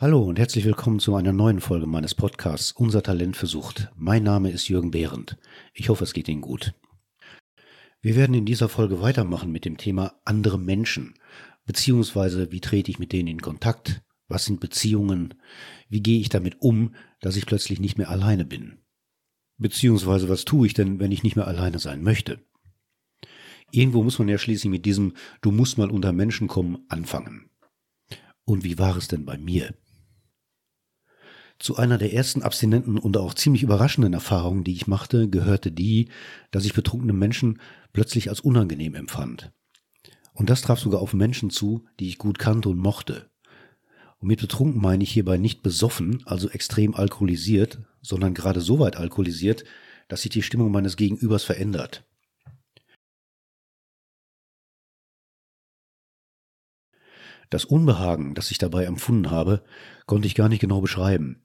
Hallo und herzlich willkommen zu einer neuen Folge meines Podcasts Unser Talent versucht. Mein Name ist Jürgen Behrendt. Ich hoffe, es geht Ihnen gut. Wir werden in dieser Folge weitermachen mit dem Thema andere Menschen, beziehungsweise wie trete ich mit denen in Kontakt, was sind Beziehungen, wie gehe ich damit um, dass ich plötzlich nicht mehr alleine bin. Beziehungsweise was tue ich denn, wenn ich nicht mehr alleine sein möchte? Irgendwo muss man ja schließlich mit diesem Du musst mal unter Menschen kommen anfangen. Und wie war es denn bei mir? Zu einer der ersten abstinenten und auch ziemlich überraschenden Erfahrungen, die ich machte, gehörte die, dass ich betrunkene Menschen plötzlich als unangenehm empfand. Und das traf sogar auf Menschen zu, die ich gut kannte und mochte. Und mit betrunken meine ich hierbei nicht besoffen, also extrem alkoholisiert, sondern gerade so weit alkoholisiert, dass sich die Stimmung meines Gegenübers verändert. Das Unbehagen, das ich dabei empfunden habe, konnte ich gar nicht genau beschreiben.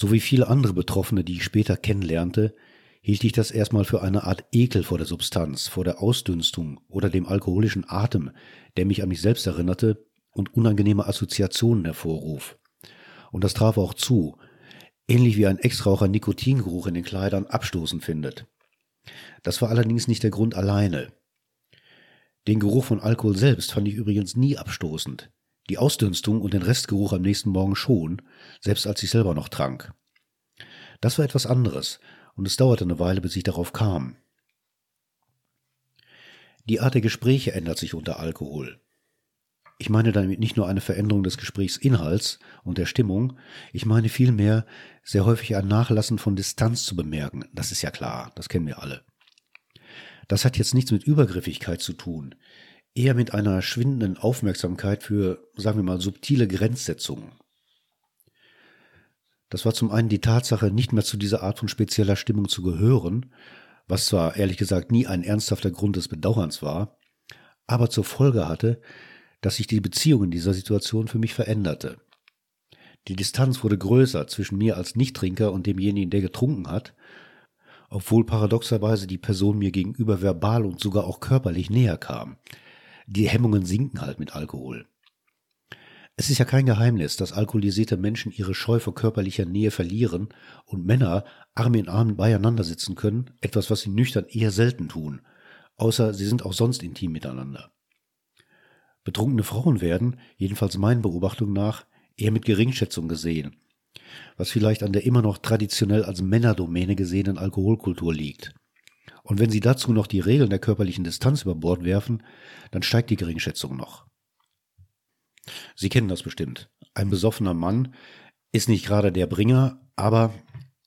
So wie viele andere Betroffene, die ich später kennenlernte, hielt ich das erstmal für eine Art Ekel vor der Substanz, vor der Ausdünstung oder dem alkoholischen Atem, der mich an mich selbst erinnerte und unangenehme Assoziationen hervorruf. Und das traf auch zu, ähnlich wie ein Ex-Raucher Nikotingeruch in den Kleidern abstoßend findet. Das war allerdings nicht der Grund alleine. Den Geruch von Alkohol selbst fand ich übrigens nie abstoßend die Ausdünstung und den Restgeruch am nächsten Morgen schon, selbst als ich selber noch trank. Das war etwas anderes, und es dauerte eine Weile, bis ich darauf kam. Die Art der Gespräche ändert sich unter Alkohol. Ich meine damit nicht nur eine Veränderung des Gesprächsinhalts und der Stimmung, ich meine vielmehr sehr häufig ein Nachlassen von Distanz zu bemerken. Das ist ja klar, das kennen wir alle. Das hat jetzt nichts mit Übergriffigkeit zu tun eher mit einer schwindenden Aufmerksamkeit für, sagen wir mal, subtile Grenzsetzungen. Das war zum einen die Tatsache, nicht mehr zu dieser Art von spezieller Stimmung zu gehören, was zwar ehrlich gesagt nie ein ernsthafter Grund des Bedauerns war, aber zur Folge hatte, dass sich die Beziehung in dieser Situation für mich veränderte. Die Distanz wurde größer zwischen mir als Nichttrinker und demjenigen, der getrunken hat, obwohl paradoxerweise die Person mir gegenüber verbal und sogar auch körperlich näher kam die Hemmungen sinken halt mit Alkohol. Es ist ja kein Geheimnis, dass alkoholisierte Menschen ihre Scheu vor körperlicher Nähe verlieren und Männer Arm in Arm beieinander sitzen können, etwas, was sie nüchtern eher selten tun, außer sie sind auch sonst intim miteinander. Betrunkene Frauen werden, jedenfalls meinen Beobachtungen nach, eher mit Geringschätzung gesehen, was vielleicht an der immer noch traditionell als Männerdomäne gesehenen Alkoholkultur liegt. Und wenn Sie dazu noch die Regeln der körperlichen Distanz über Bord werfen, dann steigt die Geringschätzung noch. Sie kennen das bestimmt. Ein besoffener Mann ist nicht gerade der Bringer, aber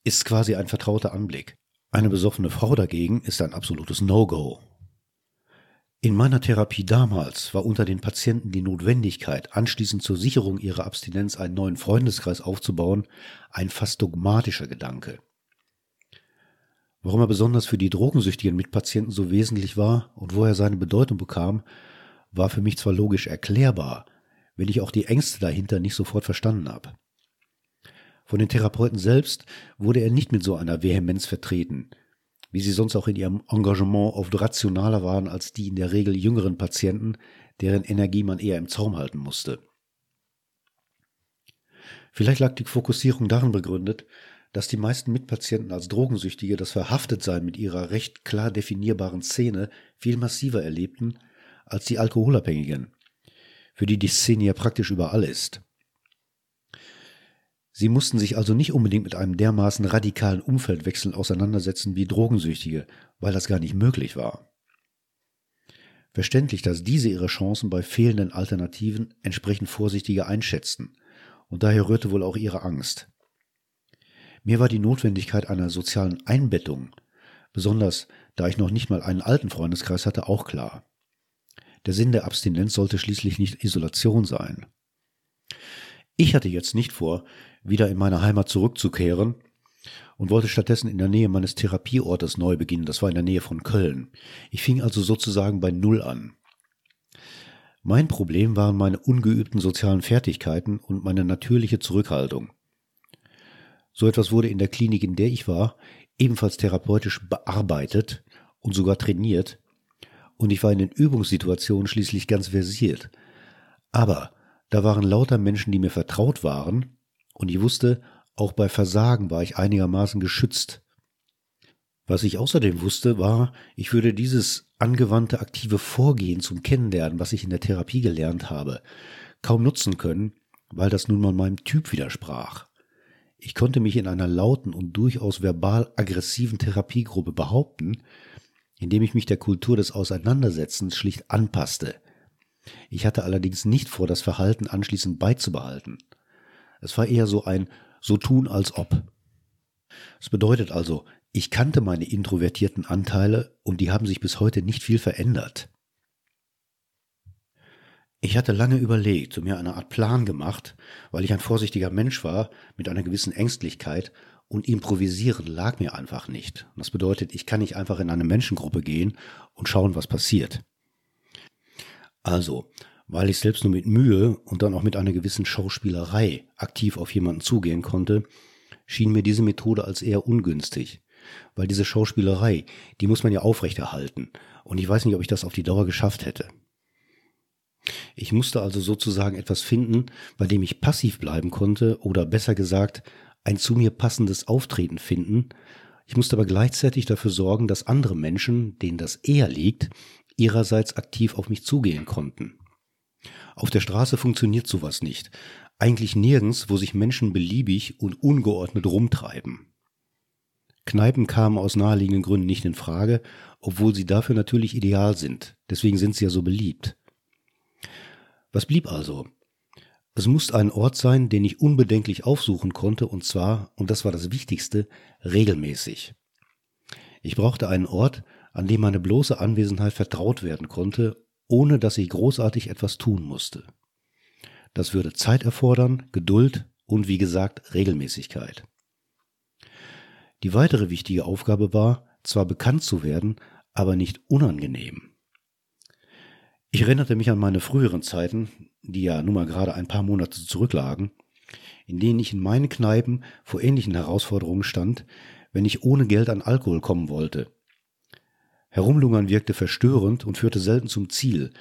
ist quasi ein vertrauter Anblick. Eine besoffene Frau dagegen ist ein absolutes No-Go. In meiner Therapie damals war unter den Patienten die Notwendigkeit, anschließend zur Sicherung ihrer Abstinenz einen neuen Freundeskreis aufzubauen, ein fast dogmatischer Gedanke. Warum er besonders für die drogensüchtigen Mitpatienten so wesentlich war und wo er seine Bedeutung bekam, war für mich zwar logisch erklärbar, wenn ich auch die Ängste dahinter nicht sofort verstanden habe. Von den Therapeuten selbst wurde er nicht mit so einer Vehemenz vertreten, wie sie sonst auch in ihrem Engagement oft rationaler waren als die in der Regel jüngeren Patienten, deren Energie man eher im Zaum halten musste. Vielleicht lag die Fokussierung darin begründet, dass die meisten Mitpatienten als Drogensüchtige das Verhaftetsein mit ihrer recht klar definierbaren Szene viel massiver erlebten als die Alkoholabhängigen, für die die Szene ja praktisch überall ist. Sie mussten sich also nicht unbedingt mit einem dermaßen radikalen Umfeldwechsel auseinandersetzen wie Drogensüchtige, weil das gar nicht möglich war. Verständlich, dass diese ihre Chancen bei fehlenden Alternativen entsprechend vorsichtiger einschätzten, und daher rührte wohl auch ihre Angst. Mir war die Notwendigkeit einer sozialen Einbettung, besonders da ich noch nicht mal einen alten Freundeskreis hatte, auch klar. Der Sinn der Abstinenz sollte schließlich nicht Isolation sein. Ich hatte jetzt nicht vor, wieder in meine Heimat zurückzukehren und wollte stattdessen in der Nähe meines Therapieortes neu beginnen. Das war in der Nähe von Köln. Ich fing also sozusagen bei Null an. Mein Problem waren meine ungeübten sozialen Fertigkeiten und meine natürliche Zurückhaltung. So etwas wurde in der Klinik, in der ich war, ebenfalls therapeutisch bearbeitet und sogar trainiert. Und ich war in den Übungssituationen schließlich ganz versiert. Aber Da waren lauter Menschen, die mir vertraut waren, und ich wusste, auch bei Versagen war ich einigermaßen geschützt. Was ich außerdem wusste, war, ich würde dieses angewandte aktive Vorgehen zum Kennenlernen, was ich in der Therapie gelernt habe, kaum nutzen können, weil das nun mal meinem Typ widersprach. Ich konnte mich in einer lauten und durchaus verbal aggressiven Therapiegruppe behaupten, indem ich mich der Kultur des Auseinandersetzens schlicht anpasste. Ich hatte allerdings nicht vor, das Verhalten anschließend beizubehalten. Es war eher so ein so tun als ob. Es bedeutet also, ich kannte meine introvertierten Anteile und die haben sich bis heute nicht viel verändert. Ich hatte lange überlegt und mir eine Art Plan gemacht, weil ich ein vorsichtiger Mensch war mit einer gewissen Ängstlichkeit und improvisieren lag mir einfach nicht. Das bedeutet, ich kann nicht einfach in eine Menschengruppe gehen und schauen, was passiert. Also, weil ich selbst nur mit Mühe und dann auch mit einer gewissen Schauspielerei aktiv auf jemanden zugehen konnte, schien mir diese Methode als eher ungünstig. Weil diese Schauspielerei, die muss man ja aufrechterhalten. Und ich weiß nicht, ob ich das auf die Dauer geschafft hätte. Ich musste also sozusagen etwas finden, bei dem ich passiv bleiben konnte oder besser gesagt, ein zu mir passendes Auftreten finden. Ich musste aber gleichzeitig dafür sorgen, dass andere Menschen, denen das eher liegt, ihrerseits aktiv auf mich zugehen konnten. Auf der Straße funktioniert sowas nicht. Eigentlich nirgends, wo sich Menschen beliebig und ungeordnet rumtreiben. Kneipen kamen aus naheliegenden Gründen nicht in Frage, obwohl sie dafür natürlich ideal sind. Deswegen sind sie ja so beliebt. Was blieb also? Es musste ein Ort sein, den ich unbedenklich aufsuchen konnte, und zwar, und das war das Wichtigste, regelmäßig. Ich brauchte einen Ort, an dem meine bloße Anwesenheit vertraut werden konnte, ohne dass ich großartig etwas tun musste. Das würde Zeit erfordern, Geduld und wie gesagt Regelmäßigkeit. Die weitere wichtige Aufgabe war, zwar bekannt zu werden, aber nicht unangenehm. Ich erinnerte mich an meine früheren Zeiten, die ja nun mal gerade ein paar Monate zurücklagen, in denen ich in meinen Kneipen vor ähnlichen Herausforderungen stand, wenn ich ohne Geld an Alkohol kommen wollte. Herumlungern wirkte verstörend und führte selten zum Ziel.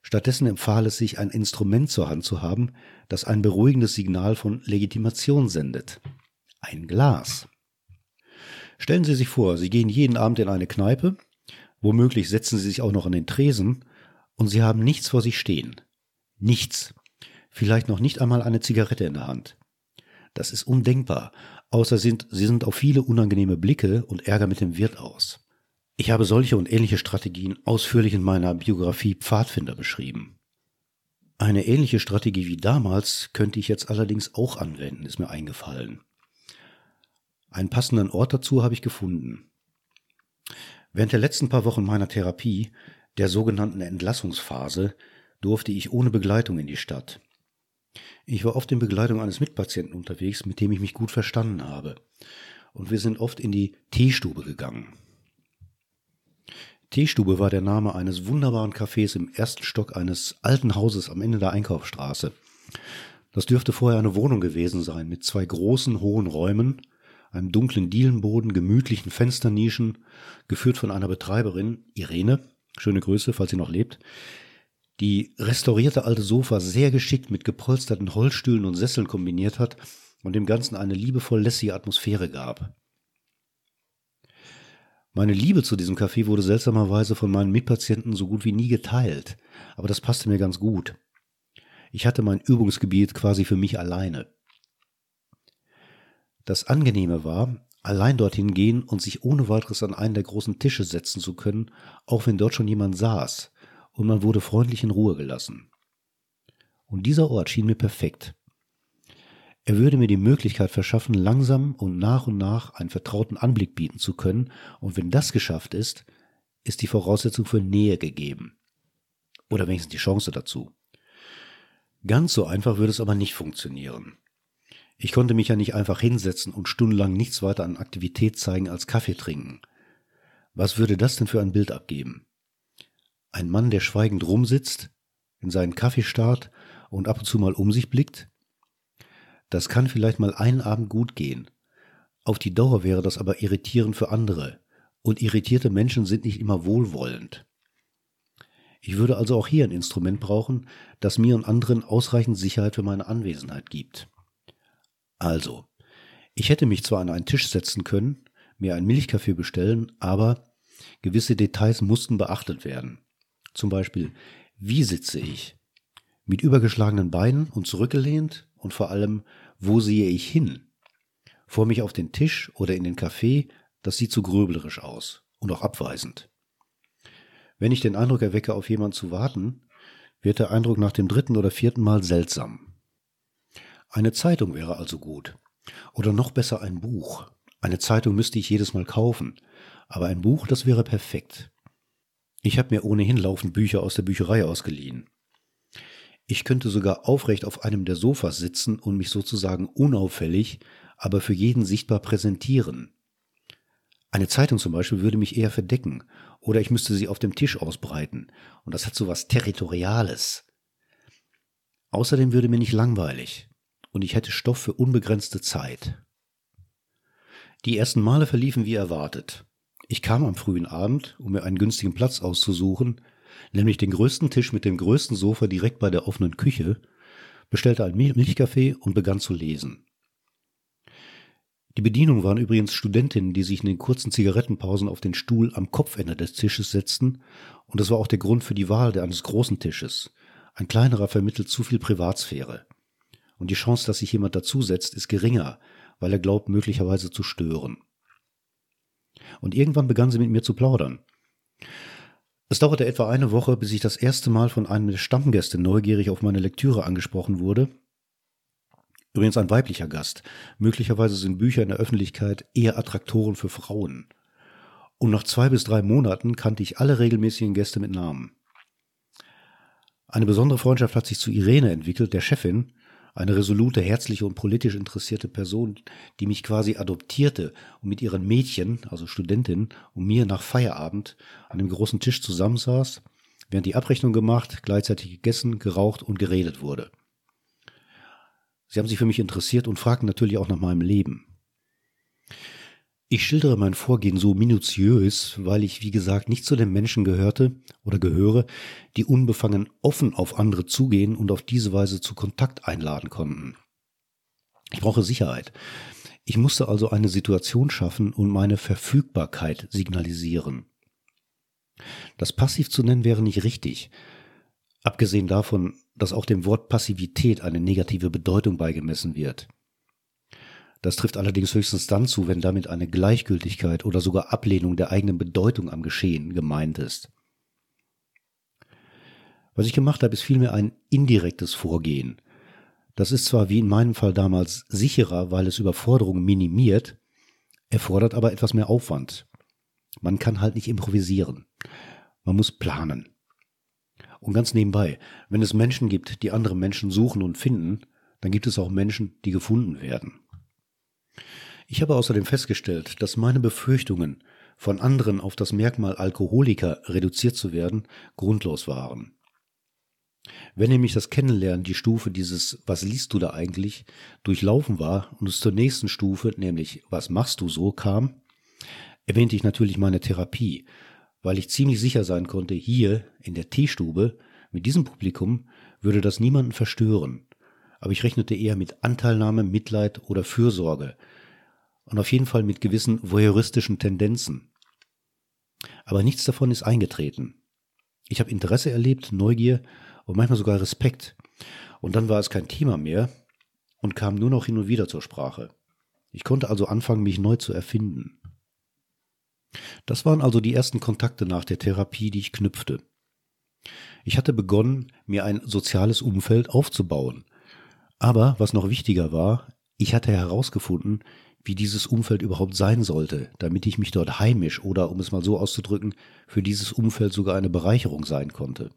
Stattdessen empfahl es sich, ein Instrument zur Hand zu haben, das ein beruhigendes Signal von Legitimation sendet. Ein Glas. Stellen Sie sich vor, Sie gehen jeden Abend in eine Kneipe, womöglich setzen Sie sich auch noch an den Tresen, und Sie haben nichts vor sich stehen. Nichts. Vielleicht noch nicht einmal eine Zigarette in der Hand. Das ist undenkbar, außer sind, Sie sind auf viele unangenehme Blicke und Ärger mit dem Wirt aus. Ich habe solche und ähnliche Strategien ausführlich in meiner Biografie Pfadfinder beschrieben. Eine ähnliche Strategie wie damals könnte ich jetzt allerdings auch anwenden, ist mir eingefallen. Einen passenden Ort dazu habe ich gefunden. Während der letzten paar Wochen meiner Therapie, der sogenannten Entlassungsphase, durfte ich ohne Begleitung in die Stadt. Ich war oft in Begleitung eines Mitpatienten unterwegs, mit dem ich mich gut verstanden habe. Und wir sind oft in die Teestube gegangen. Teestube war der Name eines wunderbaren Cafés im ersten Stock eines alten Hauses am Ende der Einkaufsstraße. Das dürfte vorher eine Wohnung gewesen sein, mit zwei großen, hohen Räumen, einem dunklen Dielenboden, gemütlichen Fensternischen, geführt von einer Betreiberin, Irene, schöne Grüße, falls sie noch lebt, die restaurierte alte Sofa sehr geschickt mit gepolsterten Holzstühlen und Sesseln kombiniert hat und dem Ganzen eine liebevoll lässige Atmosphäre gab. Meine Liebe zu diesem Café wurde seltsamerweise von meinen Mitpatienten so gut wie nie geteilt, aber das passte mir ganz gut. Ich hatte mein Übungsgebiet quasi für mich alleine. Das Angenehme war, allein dorthin gehen und sich ohne weiteres an einen der großen Tische setzen zu können, auch wenn dort schon jemand saß, und man wurde freundlich in Ruhe gelassen. Und dieser Ort schien mir perfekt. Er würde mir die Möglichkeit verschaffen, langsam und nach und nach einen vertrauten Anblick bieten zu können, und wenn das geschafft ist, ist die Voraussetzung für Nähe gegeben. Oder wenigstens die Chance dazu. Ganz so einfach würde es aber nicht funktionieren. Ich konnte mich ja nicht einfach hinsetzen und stundenlang nichts weiter an Aktivität zeigen als Kaffee trinken. Was würde das denn für ein Bild abgeben? Ein Mann, der schweigend rumsitzt, in seinen Kaffee starrt und ab und zu mal um sich blickt? Das kann vielleicht mal einen Abend gut gehen. Auf die Dauer wäre das aber irritierend für andere. Und irritierte Menschen sind nicht immer wohlwollend. Ich würde also auch hier ein Instrument brauchen, das mir und anderen ausreichend Sicherheit für meine Anwesenheit gibt. Also, ich hätte mich zwar an einen Tisch setzen können, mir einen Milchkaffee bestellen, aber gewisse Details mussten beachtet werden. Zum Beispiel, wie sitze ich? Mit übergeschlagenen Beinen und zurückgelehnt und vor allem, wo sehe ich hin? Vor mich auf den Tisch oder in den Kaffee, das sieht zu gröblerisch aus und auch abweisend. Wenn ich den Eindruck erwecke, auf jemanden zu warten, wird der Eindruck nach dem dritten oder vierten Mal seltsam. Eine Zeitung wäre also gut. Oder noch besser ein Buch. Eine Zeitung müsste ich jedes Mal kaufen. Aber ein Buch, das wäre perfekt. Ich habe mir ohnehin laufend Bücher aus der Bücherei ausgeliehen. Ich könnte sogar aufrecht auf einem der Sofas sitzen und mich sozusagen unauffällig, aber für jeden sichtbar präsentieren. Eine Zeitung zum Beispiel würde mich eher verdecken, oder ich müsste sie auf dem Tisch ausbreiten, und das hat so was Territoriales. Außerdem würde mir nicht langweilig, und ich hätte Stoff für unbegrenzte Zeit. Die ersten Male verliefen wie erwartet. Ich kam am frühen Abend, um mir einen günstigen Platz auszusuchen, nämlich den größten Tisch mit dem größten Sofa direkt bei der offenen Küche, bestellte ein Milchkaffee und begann zu lesen. Die Bedienung waren übrigens Studentinnen, die sich in den kurzen Zigarettenpausen auf den Stuhl am Kopfende des Tisches setzten, und das war auch der Grund für die Wahl eines großen Tisches. Ein kleinerer vermittelt zu viel Privatsphäre. Und die Chance, dass sich jemand dazusetzt, ist geringer, weil er glaubt, möglicherweise zu stören. Und irgendwann begann sie mit mir zu plaudern. Es dauerte etwa eine Woche, bis ich das erste Mal von einem der Stammgäste neugierig auf meine Lektüre angesprochen wurde. Übrigens ein weiblicher Gast. Möglicherweise sind Bücher in der Öffentlichkeit eher Attraktoren für Frauen. Und nach zwei bis drei Monaten kannte ich alle regelmäßigen Gäste mit Namen. Eine besondere Freundschaft hat sich zu Irene entwickelt, der Chefin, eine resolute, herzliche und politisch interessierte Person, die mich quasi adoptierte und mit ihren Mädchen, also Studentinnen, und mir nach Feierabend an dem großen Tisch zusammensaß, während die Abrechnung gemacht, gleichzeitig gegessen, geraucht und geredet wurde. Sie haben sich für mich interessiert und fragten natürlich auch nach meinem Leben. Ich schildere mein Vorgehen so minutiös, weil ich, wie gesagt, nicht zu den Menschen gehörte oder gehöre, die unbefangen offen auf andere zugehen und auf diese Weise zu Kontakt einladen konnten. Ich brauche Sicherheit. Ich musste also eine Situation schaffen und meine Verfügbarkeit signalisieren. Das passiv zu nennen wäre nicht richtig. Abgesehen davon, dass auch dem Wort Passivität eine negative Bedeutung beigemessen wird. Das trifft allerdings höchstens dann zu, wenn damit eine Gleichgültigkeit oder sogar Ablehnung der eigenen Bedeutung am Geschehen gemeint ist. Was ich gemacht habe, ist vielmehr ein indirektes Vorgehen. Das ist zwar wie in meinem Fall damals sicherer, weil es Überforderungen minimiert, erfordert aber etwas mehr Aufwand. Man kann halt nicht improvisieren. Man muss planen. Und ganz nebenbei, wenn es Menschen gibt, die andere Menschen suchen und finden, dann gibt es auch Menschen, die gefunden werden. Ich habe außerdem festgestellt, dass meine Befürchtungen, von anderen auf das Merkmal Alkoholiker reduziert zu werden, grundlos waren. Wenn nämlich das Kennenlernen die Stufe dieses Was liest du da eigentlich durchlaufen war und es zur nächsten Stufe, nämlich Was machst du so, kam, erwähnte ich natürlich meine Therapie, weil ich ziemlich sicher sein konnte, hier in der Teestube mit diesem Publikum würde das niemanden verstören. Aber ich rechnete eher mit Anteilnahme, Mitleid oder Fürsorge, und auf jeden Fall mit gewissen voyeuristischen Tendenzen. Aber nichts davon ist eingetreten. Ich habe Interesse erlebt, Neugier und manchmal sogar Respekt. Und dann war es kein Thema mehr und kam nur noch hin und wieder zur Sprache. Ich konnte also anfangen, mich neu zu erfinden. Das waren also die ersten Kontakte nach der Therapie, die ich knüpfte. Ich hatte begonnen, mir ein soziales Umfeld aufzubauen. Aber was noch wichtiger war, ich hatte herausgefunden, wie dieses Umfeld überhaupt sein sollte, damit ich mich dort heimisch oder, um es mal so auszudrücken, für dieses Umfeld sogar eine Bereicherung sein konnte.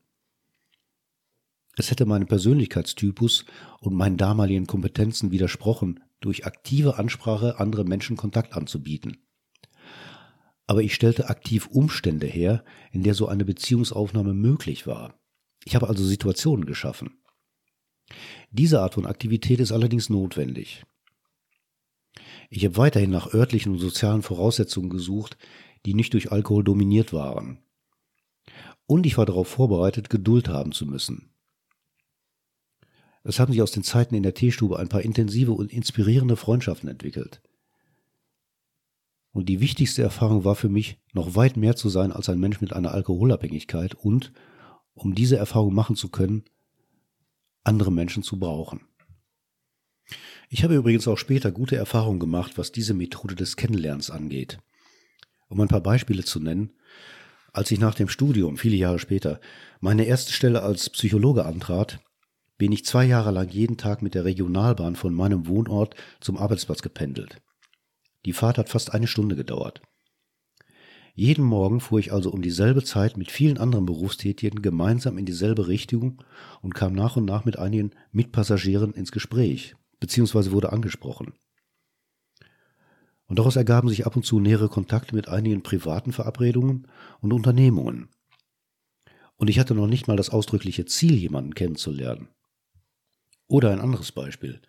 Es hätte meinem Persönlichkeitstypus und meinen damaligen Kompetenzen widersprochen, durch aktive Ansprache andere Menschen Kontakt anzubieten. Aber ich stellte aktiv Umstände her, in der so eine Beziehungsaufnahme möglich war. Ich habe also Situationen geschaffen. Diese Art von Aktivität ist allerdings notwendig. Ich habe weiterhin nach örtlichen und sozialen Voraussetzungen gesucht, die nicht durch Alkohol dominiert waren. Und ich war darauf vorbereitet, Geduld haben zu müssen. Es haben sich aus den Zeiten in der Teestube ein paar intensive und inspirierende Freundschaften entwickelt. Und die wichtigste Erfahrung war für mich, noch weit mehr zu sein als ein Mensch mit einer Alkoholabhängigkeit und, um diese Erfahrung machen zu können, andere Menschen zu brauchen. Ich habe übrigens auch später gute Erfahrungen gemacht, was diese Methode des Kennenlernens angeht. Um ein paar Beispiele zu nennen, als ich nach dem Studium, viele Jahre später, meine erste Stelle als Psychologe antrat, bin ich zwei Jahre lang jeden Tag mit der Regionalbahn von meinem Wohnort zum Arbeitsplatz gependelt. Die Fahrt hat fast eine Stunde gedauert. Jeden Morgen fuhr ich also um dieselbe Zeit mit vielen anderen Berufstätigen gemeinsam in dieselbe Richtung und kam nach und nach mit einigen Mitpassagieren ins Gespräch, beziehungsweise wurde angesprochen. Und daraus ergaben sich ab und zu nähere Kontakte mit einigen privaten Verabredungen und Unternehmungen. Und ich hatte noch nicht mal das ausdrückliche Ziel, jemanden kennenzulernen. Oder ein anderes Beispiel.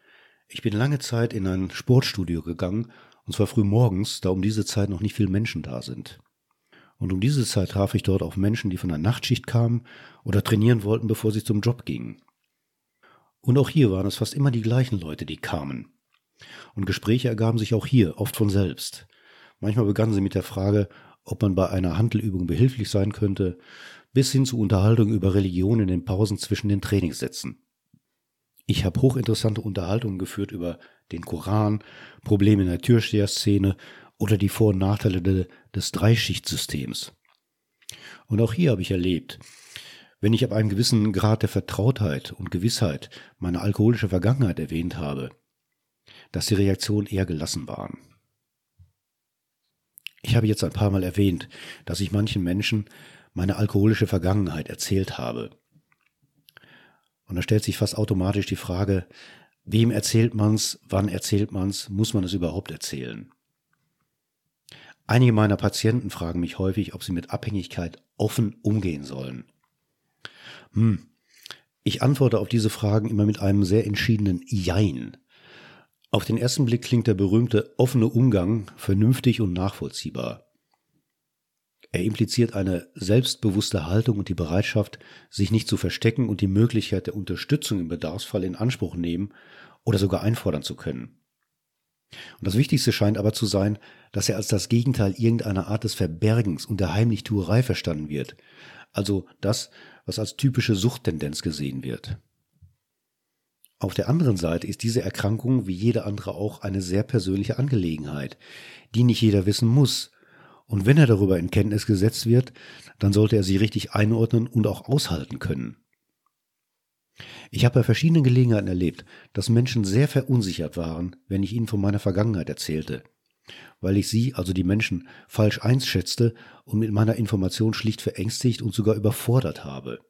Ich bin lange Zeit in ein Sportstudio gegangen, und zwar früh morgens, da um diese Zeit noch nicht viele Menschen da sind. Und um diese Zeit traf ich dort auf Menschen, die von der Nachtschicht kamen oder trainieren wollten, bevor sie zum Job gingen. Und auch hier waren es fast immer die gleichen Leute, die kamen. Und Gespräche ergaben sich auch hier, oft von selbst. Manchmal begannen sie mit der Frage, ob man bei einer Handelübung behilflich sein könnte, bis hin zu Unterhaltung über Religion in den Pausen zwischen den Trainingssätzen. Ich habe hochinteressante Unterhaltungen geführt über den Koran, Probleme in der Türsteherszene oder die Vor- und Nachteile de, des Dreischichtssystems. Und auch hier habe ich erlebt, wenn ich ab einem gewissen Grad der Vertrautheit und Gewissheit meine alkoholische Vergangenheit erwähnt habe, dass die Reaktionen eher gelassen waren. Ich habe jetzt ein paar Mal erwähnt, dass ich manchen Menschen meine alkoholische Vergangenheit erzählt habe. Und da stellt sich fast automatisch die Frage, wem erzählt man's, wann erzählt man's, muss man es überhaupt erzählen? Einige meiner Patienten fragen mich häufig, ob sie mit Abhängigkeit offen umgehen sollen. Hm. Ich antworte auf diese Fragen immer mit einem sehr entschiedenen Jein. Auf den ersten Blick klingt der berühmte offene Umgang vernünftig und nachvollziehbar. Er impliziert eine selbstbewusste Haltung und die Bereitschaft, sich nicht zu verstecken und die Möglichkeit der Unterstützung im Bedarfsfall in Anspruch nehmen oder sogar einfordern zu können. Und das Wichtigste scheint aber zu sein, dass er als das Gegenteil irgendeiner Art des Verbergens und der Heimlichtuerei verstanden wird, also das, was als typische Suchttendenz gesehen wird. Auf der anderen Seite ist diese Erkrankung wie jede andere auch eine sehr persönliche Angelegenheit, die nicht jeder wissen muss, und wenn er darüber in Kenntnis gesetzt wird, dann sollte er sie richtig einordnen und auch aushalten können. Ich habe bei verschiedenen Gelegenheiten erlebt, dass Menschen sehr verunsichert waren, wenn ich ihnen von meiner Vergangenheit erzählte, weil ich sie, also die Menschen, falsch einschätzte und mit meiner Information schlicht verängstigt und sogar überfordert habe.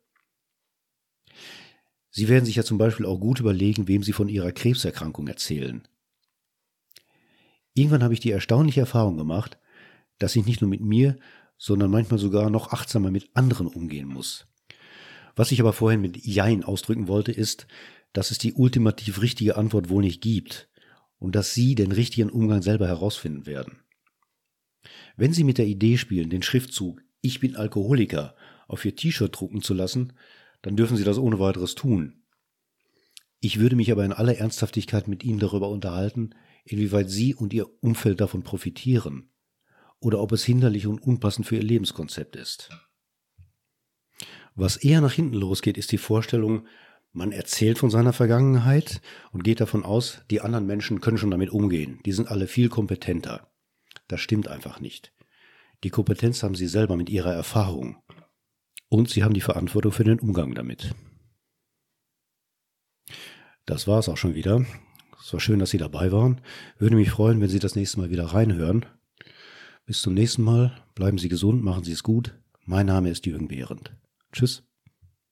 Sie werden sich ja zum Beispiel auch gut überlegen, wem Sie von Ihrer Krebserkrankung erzählen. Irgendwann habe ich die erstaunliche Erfahrung gemacht, dass ich nicht nur mit mir, sondern manchmal sogar noch achtsamer mit anderen umgehen muss. Was ich aber vorhin mit Jein ausdrücken wollte, ist, dass es die ultimativ richtige Antwort wohl nicht gibt und dass Sie den richtigen Umgang selber herausfinden werden. Wenn Sie mit der Idee spielen, den Schriftzug Ich bin Alkoholiker auf Ihr T-Shirt drucken zu lassen, dann dürfen Sie das ohne weiteres tun. Ich würde mich aber in aller Ernsthaftigkeit mit Ihnen darüber unterhalten, inwieweit Sie und Ihr Umfeld davon profitieren oder ob es hinderlich und unpassend für ihr Lebenskonzept ist. Was eher nach hinten losgeht, ist die Vorstellung, man erzählt von seiner Vergangenheit und geht davon aus, die anderen Menschen können schon damit umgehen. Die sind alle viel kompetenter. Das stimmt einfach nicht. Die Kompetenz haben sie selber mit ihrer Erfahrung. Und sie haben die Verantwortung für den Umgang damit. Das war es auch schon wieder. Es war schön, dass Sie dabei waren. Würde mich freuen, wenn Sie das nächste Mal wieder reinhören. Bis zum nächsten Mal. Bleiben Sie gesund, machen Sie es gut. Mein Name ist Jürgen Behrendt. Tschüss.